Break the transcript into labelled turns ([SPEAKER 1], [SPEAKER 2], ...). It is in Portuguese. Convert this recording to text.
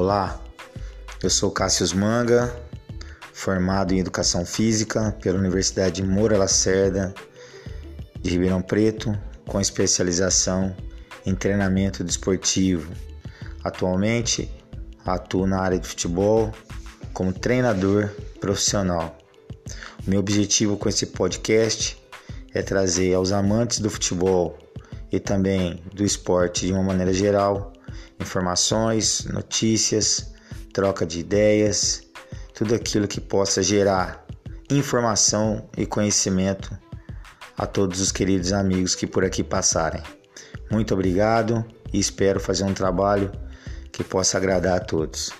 [SPEAKER 1] Olá, eu sou Cássio Manga, formado em Educação Física pela Universidade Moura Lacerda de Ribeirão Preto, com especialização em treinamento desportivo. Atualmente atuo na área de futebol como treinador profissional. O meu objetivo com esse podcast é trazer aos amantes do futebol e também do esporte de uma maneira geral informações, notícias, troca de ideias, tudo aquilo que possa gerar informação e conhecimento a todos os queridos amigos que por aqui passarem. Muito obrigado e espero fazer um trabalho que possa agradar a todos.